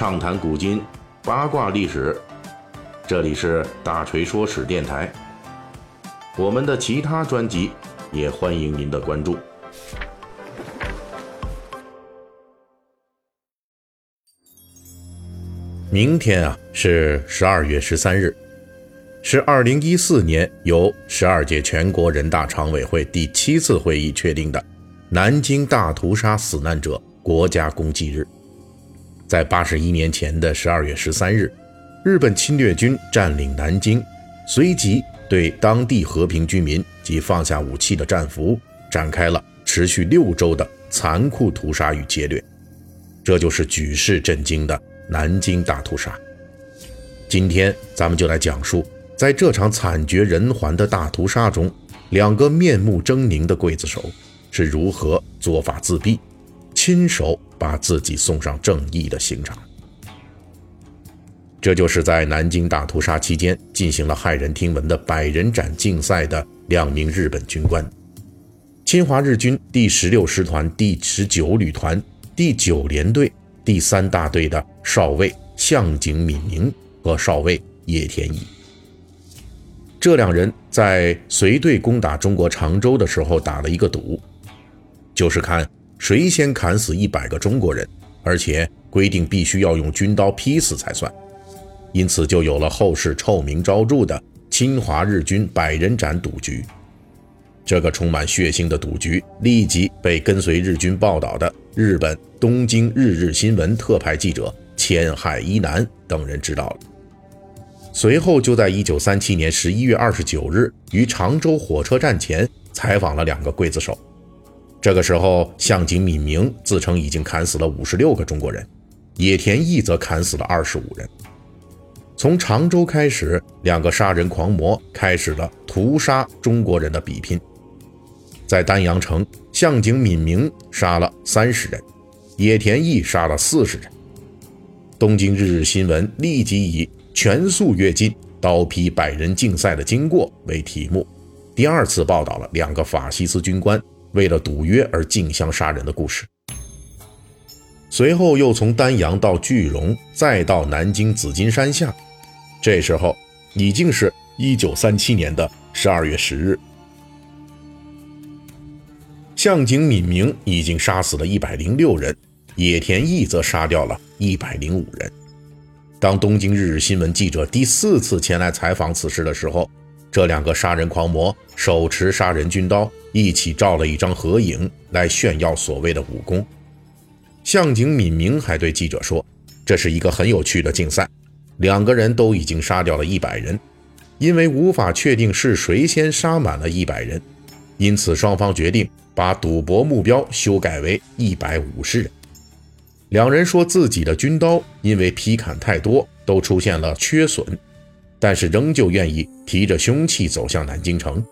畅谈古今，八卦历史。这里是大锤说史电台。我们的其他专辑也欢迎您的关注。明天啊是十二月十三日，是二零一四年由十二届全国人大常委会第七次会议确定的南京大屠杀死难者国家公祭日。在八十一年前的十二月十三日，日本侵略军占领南京，随即对当地和平居民及放下武器的战俘展开了持续六周的残酷屠杀与劫掠，这就是举世震惊的。南京大屠杀。今天咱们就来讲述，在这场惨绝人寰的大屠杀中，两个面目狰狞的刽子手是如何作法自毙，亲手把自己送上正义的刑场。这就是在南京大屠杀期间进行了骇人听闻的百人斩竞赛的两名日本军官：侵华日军第十六师团第十九旅团第九联队。第三大队的少尉向井敏明和少尉叶田一，这两人在随队攻打中国常州的时候打了一个赌，就是看谁先砍死一百个中国人，而且规定必须要用军刀劈死才算。因此，就有了后世臭名昭著的侵华日军百人斩赌局。这个充满血腥的赌局立即被跟随日军报道的日本东京日日新闻特派记者千海一男等人知道了。随后，就在1937年11月29日于常州火车站前采访了两个刽子手。这个时候，向井敏明自称已经砍死了56个中国人，野田义则砍死了25人。从常州开始，两个杀人狂魔开始了屠杀中国人的比拼。在丹阳城，向井敏明杀了三十人，野田义杀了四十人。东京日日新闻立即以“全速跃进，刀劈百人竞赛的经过”为题目，第二次报道了两个法西斯军官为了赌约而竞相杀人的故事。随后又从丹阳到句容，再到南京紫金山下，这时候已经是一九三七年的十二月十日。向井敏明已经杀死了一百零六人，野田义则杀掉了一百零五人。当东京日日新闻记者第四次前来采访此事的时候，这两个杀人狂魔手持杀人军刀，一起照了一张合影来炫耀所谓的武功。向井敏明还对记者说：“这是一个很有趣的竞赛，两个人都已经杀掉了一百人，因为无法确定是谁先杀满了一百人，因此双方决定。”把赌博目标修改为一百五十人。两人说自己的军刀因为劈砍太多，都出现了缺损，但是仍旧愿意提着凶器走向南京城。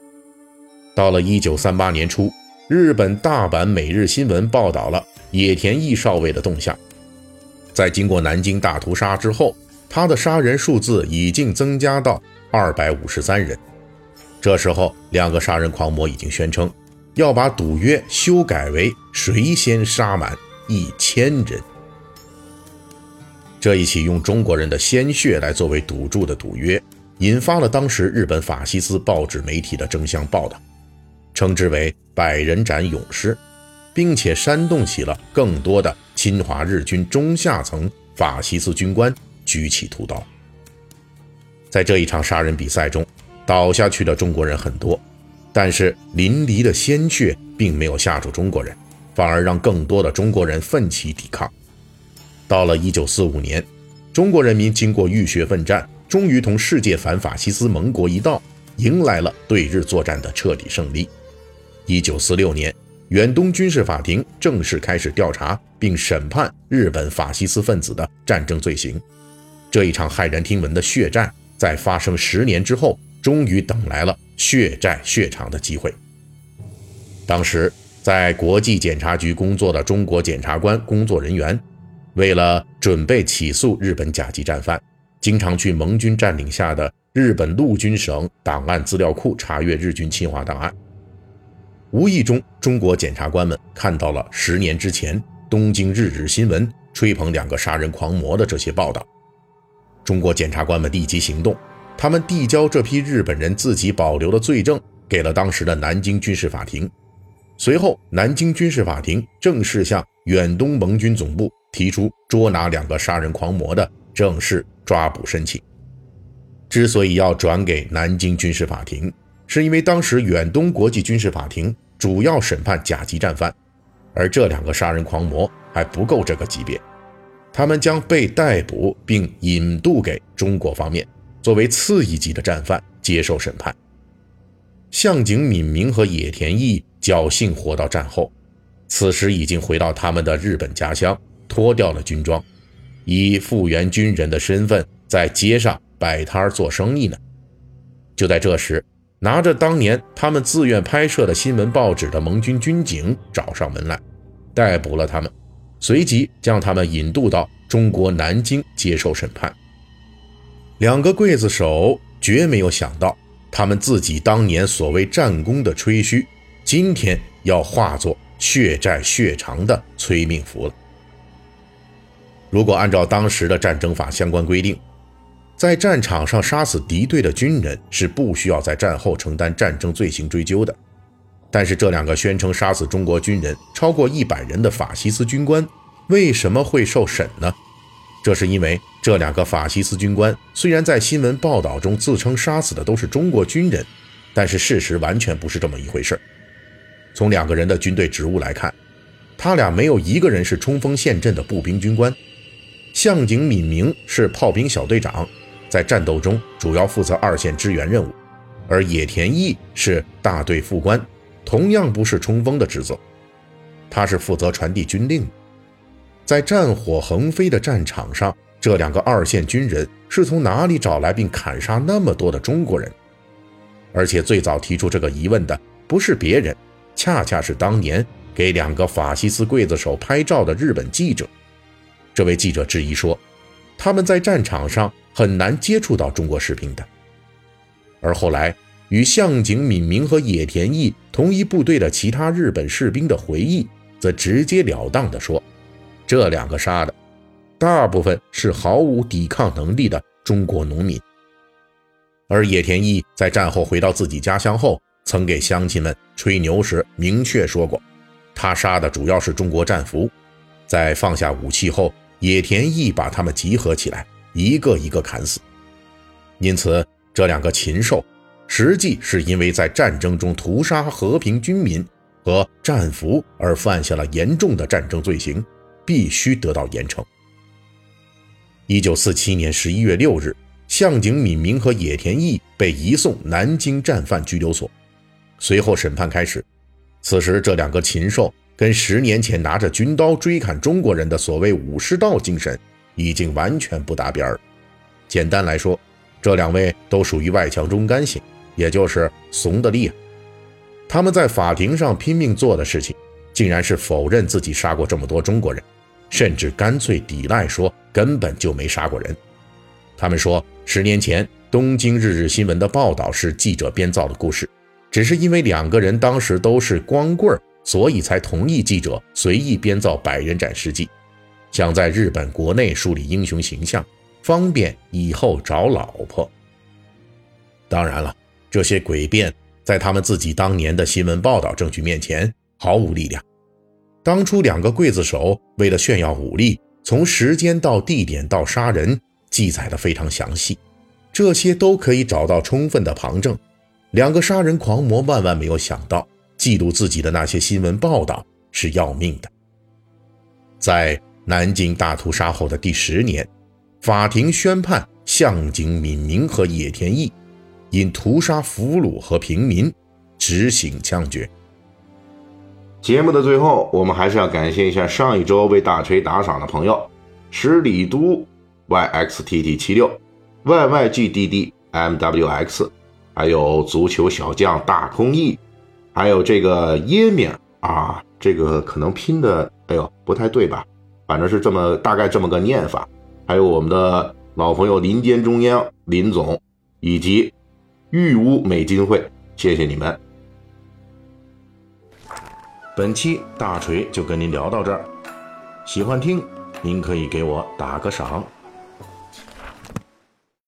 到了一九三八年初，日本大阪每日新闻报道了野田义少尉的动向。在经过南京大屠杀之后，他的杀人数字已经增加到二百五十三人。这时候，两个杀人狂魔已经宣称。要把赌约修改为谁先杀满一千人。这一起用中国人的鲜血来作为赌注的赌约，引发了当时日本法西斯报纸媒体的争相报道，称之为“百人斩勇士”，并且煽动起了更多的侵华日军中下层法西斯军官举起屠刀。在这一场杀人比赛中，倒下去的中国人很多。但是淋漓的鲜血并没有吓住中国人，反而让更多的中国人奋起抵抗。到了1945年，中国人民经过浴血奋战，终于同世界反法西斯盟国一道，迎来了对日作战的彻底胜利。1946年，远东军事法庭正式开始调查并审判日本法西斯分子的战争罪行。这一场骇人听闻的血战，在发生十年之后，终于等来了。血债血偿的机会。当时在国际检察局工作的中国检察官工作人员，为了准备起诉日本甲级战犯，经常去盟军占领下的日本陆军省档案资料库查阅日军侵华档案。无意中，中国检察官们看到了十年之前东京日日新闻吹捧两个杀人狂魔的这些报道。中国检察官们立即行动，他们递交这批日本人自己保留的罪证给了当时的南京军事法庭。随后，南京军事法庭正式向远东盟军总部提出捉拿两个杀人狂魔的正式抓捕申请。之所以要转给南京军事法庭，是因为当时远东国际军事法庭主要审判甲级战犯，而这两个杀人狂魔还不够这个级别，他们将被逮捕并引渡给中国方面，作为次一级的战犯接受审判。向井敏明和野田毅。侥幸活到战后，此时已经回到他们的日本家乡，脱掉了军装，以复员军人的身份在街上摆摊做生意呢。就在这时，拿着当年他们自愿拍摄的新闻报纸的盟军军警找上门来，逮捕了他们，随即将他们引渡到中国南京接受审判。两个刽子手绝没有想到，他们自己当年所谓战功的吹嘘。今天要化作血债血偿的催命符了。如果按照当时的战争法相关规定，在战场上杀死敌对的军人是不需要在战后承担战争罪行追究的。但是这两个宣称杀死中国军人超过一百人的法西斯军官为什么会受审呢？这是因为这两个法西斯军官虽然在新闻报道中自称杀死的都是中国军人，但是事实完全不是这么一回事。从两个人的军队职务来看，他俩没有一个人是冲锋陷阵的步兵军官。向井敏明是炮兵小队长，在战斗中主要负责二线支援任务；而野田毅是大队副官，同样不是冲锋的职责，他是负责传递军令。在战火横飞的战场上，这两个二线军人是从哪里找来并砍杀那么多的中国人？而且最早提出这个疑问的不是别人。恰恰是当年给两个法西斯刽子手拍照的日本记者。这位记者质疑说，他们在战场上很难接触到中国士兵的。而后来与向井敏明和野田毅同一部队的其他日本士兵的回忆，则直截了当地说，这两个杀的大部分是毫无抵抗能力的中国农民。而野田毅在战后回到自己家乡后。曾给乡亲们吹牛时明确说过，他杀的主要是中国战俘。在放下武器后，野田毅把他们集合起来，一个一个砍死。因此，这两个禽兽实际是因为在战争中屠杀和平军民和战俘而犯下了严重的战争罪行，必须得到严惩。一九四七年十一月六日，向井敏明和野田毅被移送南京战犯拘留所。随后审判开始，此时这两个禽兽跟十年前拿着军刀追砍中国人的所谓武士道精神已经完全不搭边儿。简单来说，这两位都属于外强中干型，也就是怂得厉害。他们在法庭上拼命做的事情，竟然是否认自己杀过这么多中国人，甚至干脆抵赖说根本就没杀过人。他们说，十年前《东京日日新闻》的报道是记者编造的故事。只是因为两个人当时都是光棍儿所以才同意记者随意编造百人斩事迹，想在日本国内树立英雄形象，方便以后找老婆。当然了，这些诡辩在他们自己当年的新闻报道证据面前毫无力量。当初两个刽子手为了炫耀武力，从时间到地点到杀人记载的非常详细，这些都可以找到充分的旁证。两个杀人狂魔万万没有想到，记录自己的那些新闻报道是要命的。在南京大屠杀后的第十年，法庭宣判向井敏明和野田毅因屠杀俘虏和平民，执行枪决。节目的最后，我们还是要感谢一下上一周为大锤打赏的朋友：十里都 yxtt 七六 yyGDDmwx。还有足球小将大空翼，还有这个耶米啊，这个可能拼的，哎呦不太对吧？反正是这么大概这么个念法。还有我们的老朋友林间中央林总，以及玉屋美金会，谢谢你们。本期大锤就跟您聊到这儿，喜欢听您可以给我打个赏。